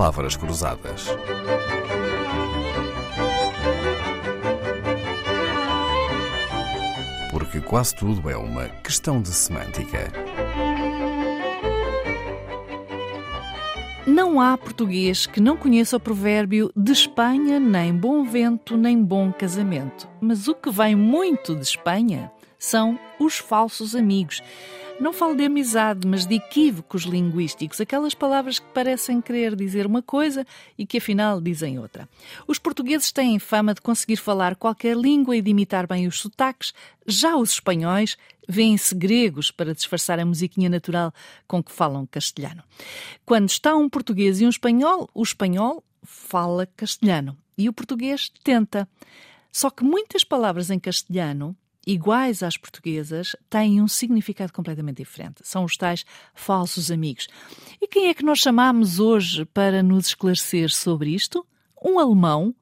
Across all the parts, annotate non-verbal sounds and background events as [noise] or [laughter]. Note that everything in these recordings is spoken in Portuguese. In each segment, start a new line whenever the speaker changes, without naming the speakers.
palavras cruzadas. Porque quase tudo é uma questão de semântica.
Não há português que não conheça o provérbio de Espanha nem bom vento nem bom casamento. Mas o que vem muito de Espanha são os falsos amigos. Não falo de amizade, mas de equívocos linguísticos, aquelas palavras que parecem querer dizer uma coisa e que afinal dizem outra. Os portugueses têm fama de conseguir falar qualquer língua e de imitar bem os sotaques, já os espanhóis veem-se gregos para disfarçar a musiquinha natural com que falam castelhano. Quando está um português e um espanhol, o espanhol fala castelhano e o português tenta. Só que muitas palavras em castelhano iguais às portuguesas, têm um significado completamente diferente. São os tais falsos amigos. E quem é que nós chamamos hoje para nos esclarecer sobre isto? Um alemão,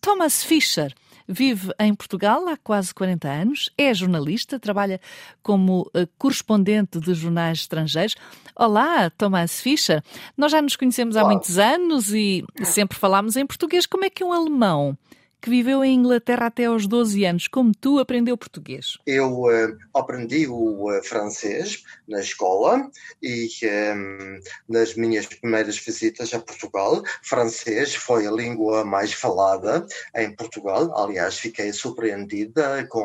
Thomas Fischer. Vive em Portugal há quase 40 anos, é jornalista, trabalha como uh, correspondente de jornais estrangeiros. Olá, Thomas Fischer. Nós já nos conhecemos há muitos anos e sempre falámos em português. Como é que um alemão que viveu em Inglaterra até aos 12 anos, como tu, aprendeu português?
Eu uh, aprendi o uh, francês na escola e um, ehm, nas minhas primeiras visitas a Portugal, francês foi a língua mais falada em Portugal. Aliás, fiquei surpreendida com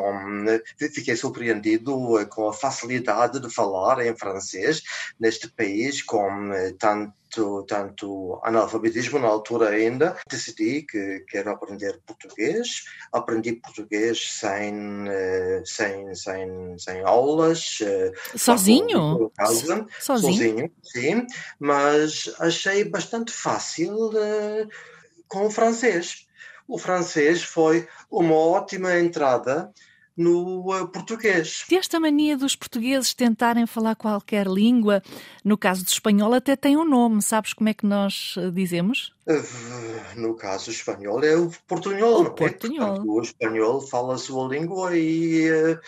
fiquei surpreendido eh, com a facilidade de falar em francês neste país com tanto tanto, tanto analfabetismo na altura ainda, decidi que quero aprender português. Aprendi português sem, eh, sem, sem, sem aulas.
Eh, sozinho?
Casa, sozinho? Sozinho, sim. Mas achei bastante fácil uh, com o francês. O francês foi uma ótima entrada no uh, português.
E esta mania dos portugueses tentarem falar qualquer língua, no caso do espanhol, até tem um nome. Sabes como é que nós uh, dizemos?
No caso espanhol é o portunhol,
o portunhol. é? Portanto,
o espanhol fala a sua língua e uh,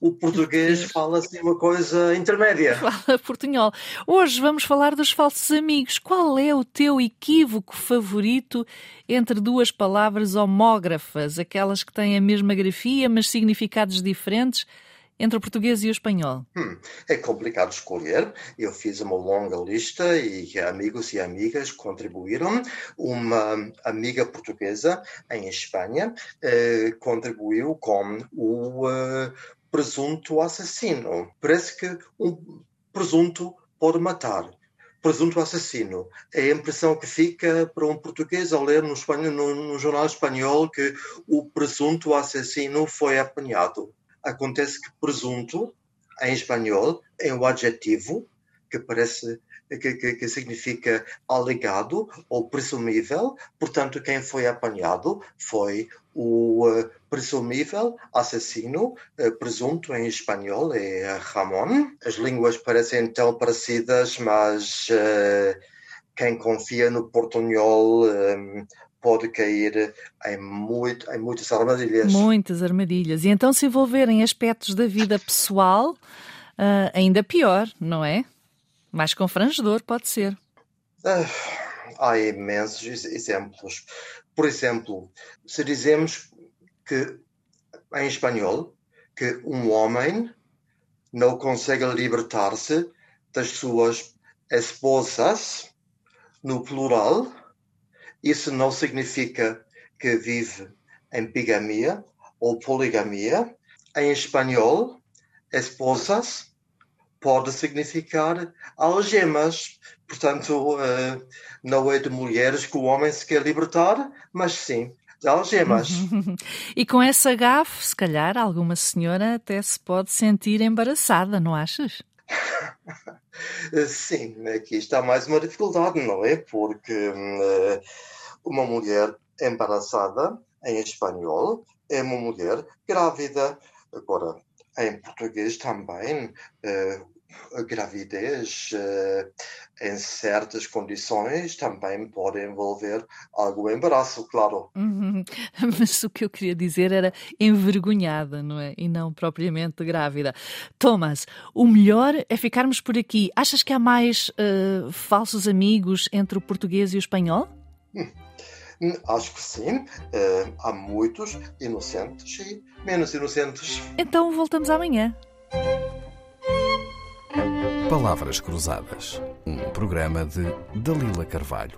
o português fala assim uma coisa intermédia. [laughs]
Fala portunhol. Hoje vamos falar dos falsos amigos. Qual é o teu equívoco favorito entre duas palavras homógrafas, aquelas que têm a mesma grafia, mas significados diferentes? entre o português e o espanhol?
Hum, é complicado escolher. Eu fiz uma longa lista e amigos e amigas contribuíram. Uma amiga portuguesa em Espanha eh, contribuiu com o eh, presunto assassino. Parece que um presunto pode matar presunto assassino. É a impressão que fica para um português ao ler no, espanhol, no, no, jornal espanhol que o presunto assassino foi apanhado. Acontece que presunto, em espanhol, é um adjetivo que parece que, que, que, significa alegado ou presumível. Portanto, quem foi apanhado foi o uh, presumível assassino, uh, presunto em espanhol é Ramon. As línguas parecem tão parecidas, mas uh, quem confia no portunhol um, pode cair em, muito, em muitas armadilhas.
Muitas armadilhas. E então, se envolver em aspectos da vida pessoal, ainda pior, não é? Mais confrangedor, pode ser.
Uh, há imensos exemplos. Por exemplo, se dizemos que, em espanhol, que um homem não consegue libertar-se das suas esposas, no plural, isso não significa que vive em bigamia ou poligamia. Em espanhol, esposas pode significar algemas. Portanto, uh, não é de mulheres que o homem se quer libertar, mas sim de algemas. [laughs]
e com essa gafe, se calhar, alguma senhora até se pode sentir embaraçada, não achas? [laughs]
sim, aqui está mais uma dificuldade, não é? Porque uh, uma mulher embaraçada, em espanhol, é uma mulher grávida. Agora, em português também, a gravidez uh, em certas condições também pode envolver algum embaraço, claro.
Uhum. [laughs] Mas o que eu queria dizer era envergonhada, não é? E não propriamente grávida. Thomas, o melhor é ficarmos por aqui. Achas que há mais uh, falsos amigos entre o português e o espanhol?
Hum. Acho que sim. Uh, há muitos inocentes e menos inocentes.
Então voltamos amanhã.
Palavras Cruzadas, um programa de Dalila Carvalho.